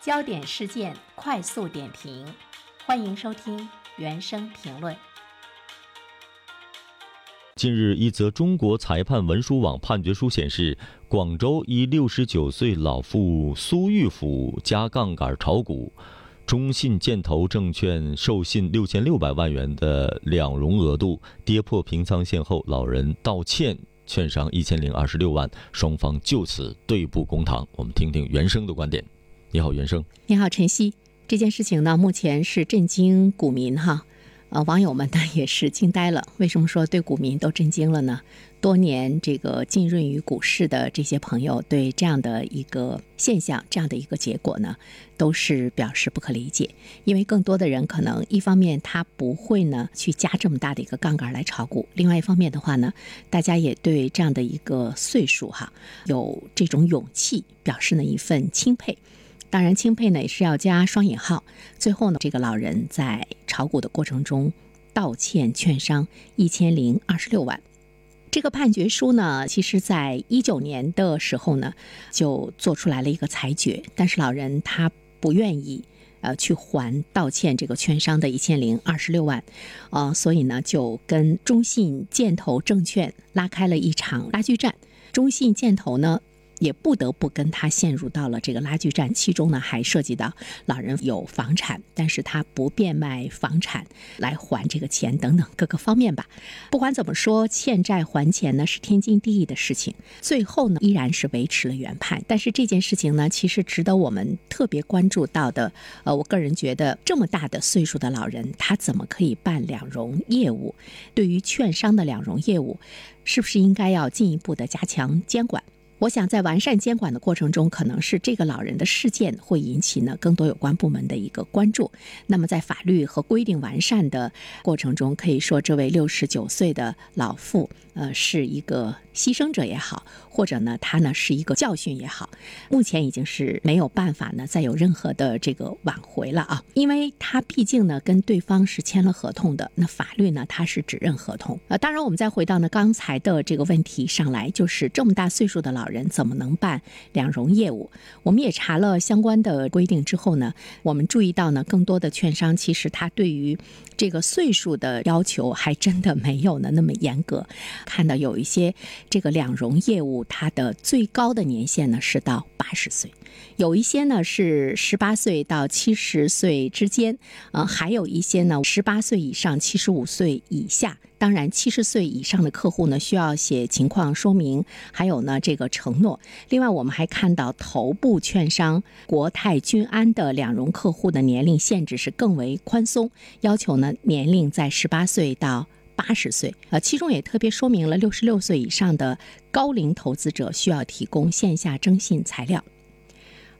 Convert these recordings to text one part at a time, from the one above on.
焦点事件快速点评，欢迎收听原声评论。近日，一则中国裁判文书网判决书显示，广州一六十九岁老妇苏玉甫加杠杆炒股，中信建投证券授信六千六百万元的两融额度跌破平仓线后，老人道歉，券商一千零二十六万，双方就此对簿公堂。我们听听原生的观点。你好，袁生。你好，晨曦。这件事情呢，目前是震惊股民哈，呃，网友们呢也是惊呆了。为什么说对股民都震惊了呢？多年这个浸润于股市的这些朋友，对这样的一个现象、这样的一个结果呢，都是表示不可理解。因为更多的人可能一方面他不会呢去加这么大的一个杠杆来炒股，另外一方面的话呢，大家也对这样的一个岁数哈有这种勇气，表示呢一份钦佩。当然，钦佩呢也是要加双引号。最后呢，这个老人在炒股的过程中道歉，券商一千零二十六万。这个判决书呢，其实在一九年的时候呢就做出来了一个裁决，但是老人他不愿意呃去还道歉这个券商的一千零二十六万，呃，所以呢就跟中信建投证券拉开了一场拉锯战。中信建投呢。也不得不跟他陷入到了这个拉锯战，其中呢还涉及到老人有房产，但是他不变卖房产来还这个钱等等各个方面吧。不管怎么说，欠债还钱呢是天经地义的事情。最后呢依然是维持了原判，但是这件事情呢其实值得我们特别关注到的。呃，我个人觉得这么大的岁数的老人，他怎么可以办两融业务？对于券商的两融业务，是不是应该要进一步的加强监管？我想在完善监管的过程中，可能是这个老人的事件会引起呢更多有关部门的一个关注。那么在法律和规定完善的过程中，可以说这位六十九岁的老妇，呃，是一个牺牲者也好，或者呢他呢是一个教训也好，目前已经是没有办法呢再有任何的这个挽回了啊，因为他毕竟呢跟对方是签了合同的，那法律呢它是指认合同。呃，当然我们再回到呢刚才的这个问题上来，就是这么大岁数的老。人怎么能办两融业务？我们也查了相关的规定之后呢，我们注意到呢，更多的券商其实他对于这个岁数的要求还真的没有呢那么严格。看到有一些这个两融业务，它的最高的年限呢是到八十岁，有一些呢是十八岁到七十岁之间，呃，还有一些呢十八岁以上七十五岁以下。当然，七十岁以上的客户呢，需要写情况说明，还有呢这个承诺。另外，我们还看到头部券商国泰君安的两融客户的年龄限制是更为宽松，要求呢年龄在十八岁到八十岁。呃，其中也特别说明了六十六岁以上的高龄投资者需要提供线下征信材料。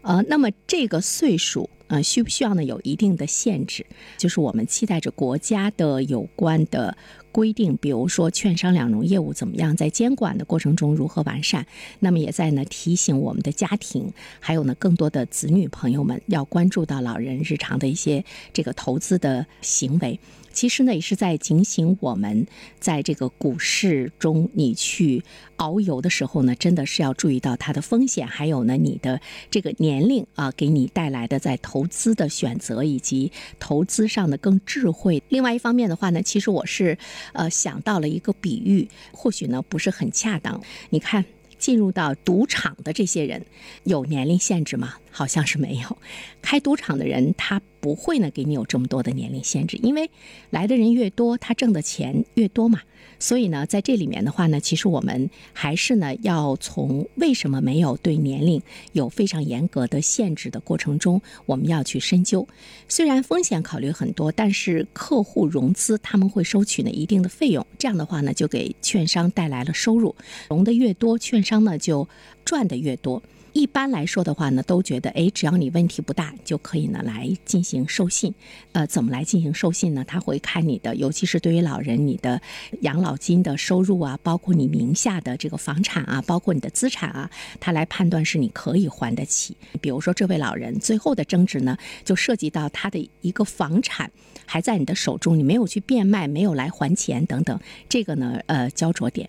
呃，那么这个岁数。呃，需不需要呢？有一定的限制，就是我们期待着国家的有关的规定，比如说券商两融业务怎么样，在监管的过程中如何完善。那么也在呢提醒我们的家庭，还有呢更多的子女朋友们，要关注到老人日常的一些这个投资的行为。其实呢，也是在警醒我们，在这个股市中，你去遨游的时候呢，真的是要注意到它的风险，还有呢，你的这个年龄啊，给你带来的在投资的选择以及投资上的更智慧。另外一方面的话呢，其实我是呃想到了一个比喻，或许呢不是很恰当。你看，进入到赌场的这些人，有年龄限制吗？好像是没有。开赌场的人，他。不会呢，给你有这么多的年龄限制，因为来的人越多，他挣的钱越多嘛。所以呢，在这里面的话呢，其实我们还是呢，要从为什么没有对年龄有非常严格的限制的过程中，我们要去深究。虽然风险考虑很多，但是客户融资他们会收取呢一定的费用，这样的话呢，就给券商带来了收入，融的越多，券商呢就赚的越多。一般来说的话呢，都觉得哎，只要你问题不大，就可以呢来进行授信。呃，怎么来进行授信呢？他会看你的，尤其是对于老人，你的养老金的收入啊，包括你名下的这个房产啊，包括你的资产啊，他来判断是你可以还得起。比如说这位老人最后的争执呢，就涉及到他的一个房产还在你的手中，你没有去变卖，没有来还钱等等，这个呢，呃，焦灼点。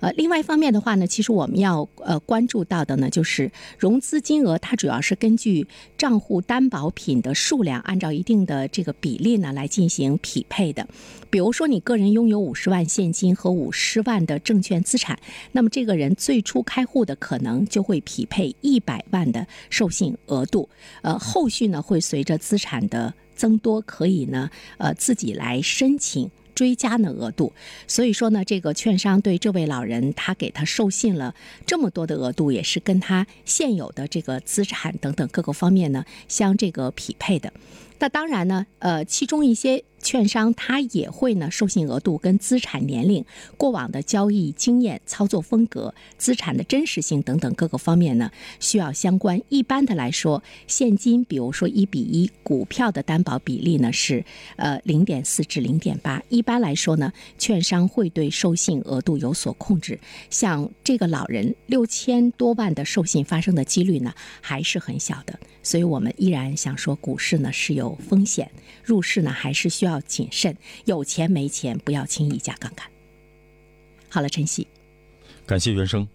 呃，另外一方面的话呢，其实我们要呃关注到的呢，就是融资金额，它主要是根据账户担保品的数量，按照一定的这个比例呢来进行匹配的。比如说，你个人拥有五十万现金和五十万的证券资产，那么这个人最初开户的可能就会匹配一百万的授信额度。呃，后续呢会随着资产的增多，可以呢呃自己来申请。追加的额度，所以说呢，这个券商对这位老人，他给他授信了这么多的额度，也是跟他现有的这个资产等等各个方面呢相这个匹配的。那当然呢，呃，其中一些。券商他也会呢，授信额度跟资产年龄、过往的交易经验、操作风格、资产的真实性等等各个方面呢，需要相关。一般的来说，现金比如说一比一，股票的担保比例呢是呃零点四至零点八。一般来说呢，券商会对授信额度有所控制。像这个老人六千多万的授信发生的几率呢还是很小的，所以我们依然想说，股市呢是有风险，入市呢还是需要。要谨慎，有钱没钱不要轻易加杠杆。好了，晨曦，感谢原生。